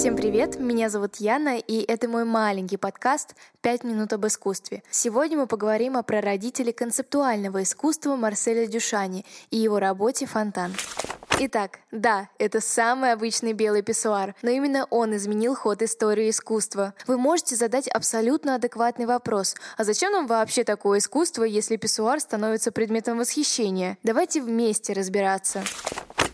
Всем привет, меня зовут Яна, и это мой маленький подкаст «Пять минут об искусстве». Сегодня мы поговорим о прародителе концептуального искусства Марселе Дюшане и его работе «Фонтан». Итак, да, это самый обычный белый писсуар, но именно он изменил ход истории искусства. Вы можете задать абсолютно адекватный вопрос. А зачем нам вообще такое искусство, если писсуар становится предметом восхищения? Давайте вместе разбираться.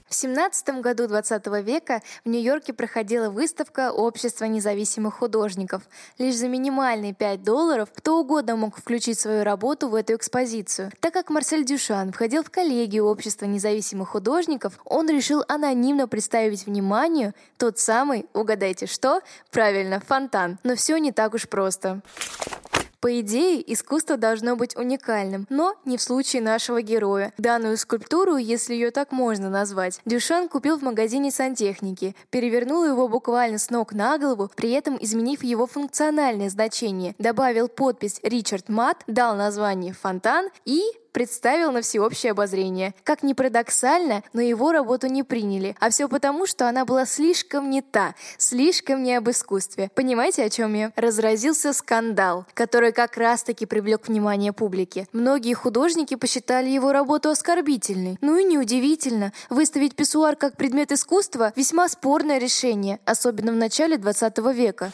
В 17 году 20 века в Нью-Йорке проходила выставка Общества независимых художников. Лишь за минимальные 5 долларов кто угодно мог включить свою работу в эту экспозицию. Так как Марсель Дюшан входил в коллегию Общества независимых художников, он решил анонимно представить вниманию тот самый, угадайте что? Правильно, фонтан. Но все не так уж просто. По идее, искусство должно быть уникальным, но не в случае нашего героя. Данную скульптуру, если ее так можно назвать, Дюшан купил в магазине сантехники, перевернул его буквально с ног на голову, при этом изменив его функциональное значение, добавил подпись «Ричард Мат», дал название «Фонтан» и представил на всеобщее обозрение. Как ни парадоксально, но его работу не приняли. А все потому, что она была слишком не та, слишком не об искусстве. Понимаете, о чем я? Разразился скандал, который как раз-таки привлек внимание публики. Многие художники посчитали его работу оскорбительной. Ну и неудивительно. Выставить писсуар как предмет искусства – весьма спорное решение, особенно в начале 20 века.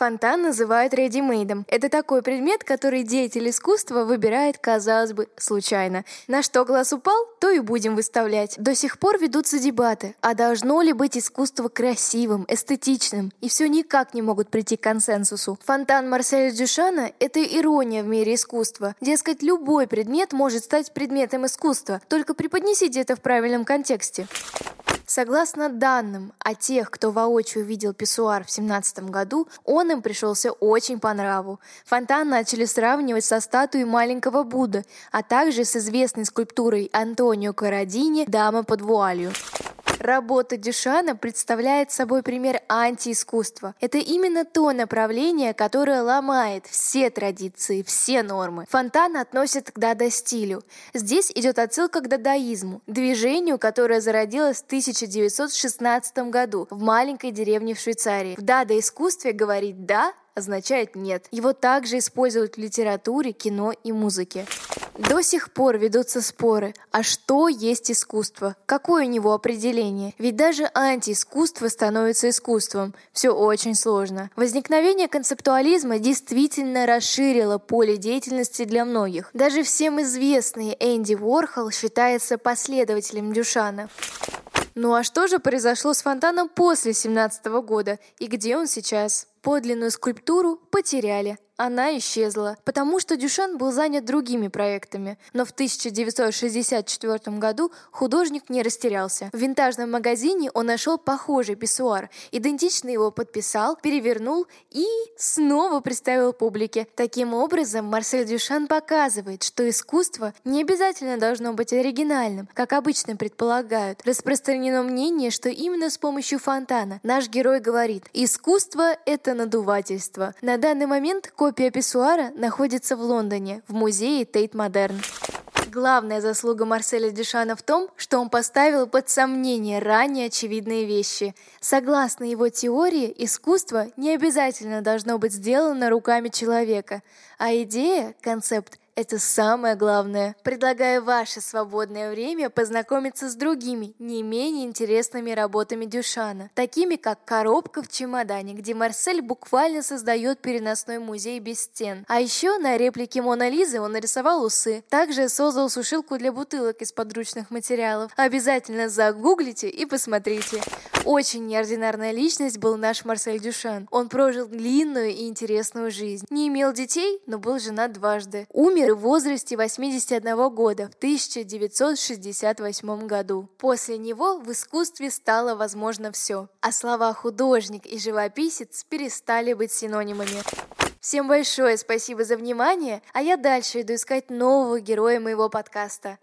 Фонтан называют редимейдом. Это такой предмет, который деятель искусства выбирает, казалось бы, случайно. На что глаз упал, то и будем выставлять. До сих пор ведутся дебаты, а должно ли быть искусство красивым, эстетичным, и все никак не могут прийти к консенсусу. Фонтан Марселя Дюшана – это ирония в мире искусства. Дескать, любой предмет может стать предметом искусства, только преподнесите это в правильном контексте. Согласно данным о тех, кто воочию видел писсуар в 17 году, он им пришелся очень по нраву. Фонтан начали сравнивать со статуей маленького Будды, а также с известной скульптурой Антонио Карадини «Дама под вуалью». Работа Дюшана представляет собой пример антиискусства. Это именно то направление, которое ломает все традиции, все нормы. Фонтан относит к дада-стилю. Здесь идет отсылка к дадаизму, движению, которое зародилось в 1916 году в маленькой деревне в Швейцарии. В дада-искусстве говорить «да» означает «нет». Его также используют в литературе, кино и музыке. До сих пор ведутся споры, а что есть искусство? Какое у него определение? Ведь даже антиискусство становится искусством. Все очень сложно. Возникновение концептуализма действительно расширило поле деятельности для многих. Даже всем известный Энди Уорхол считается последователем Дюшана. Ну а что же произошло с фонтаном после 17 года и где он сейчас? Подлинную скульптуру потеряли, она исчезла, потому что Дюшан был занят другими проектами. Но в 1964 году художник не растерялся. В винтажном магазине он нашел похожий писсуар, идентично его подписал, перевернул и снова представил публике. Таким образом, Марсель Дюшан показывает, что искусство не обязательно должно быть оригинальным, как обычно предполагают. Распространено мнение, что именно с помощью фонтана наш герой говорит «искусство — это надувательство». На данный момент Копия писсуара находится в Лондоне, в музее Тейт Модерн. Главная заслуга Марселя Дюшана в том, что он поставил под сомнение ранее очевидные вещи. Согласно его теории, искусство не обязательно должно быть сделано руками человека, а идея, концепт это самое главное. Предлагаю ваше свободное время познакомиться с другими, не менее интересными работами Дюшана, такими как «Коробка в чемодане», где Марсель буквально создает переносной музей без стен. А еще на реплике Мона Лизы он нарисовал усы. Также создал сушилку для бутылок из подручных материалов. Обязательно загуглите и посмотрите. Очень неординарная личность был наш Марсель Дюшан. Он прожил длинную и интересную жизнь. Не имел детей, но был женат дважды. Умер в возрасте 81 года в 1968 году. После него в искусстве стало возможно все, а слова художник и живописец перестали быть синонимами. Всем большое спасибо за внимание, а я дальше иду искать нового героя моего подкаста.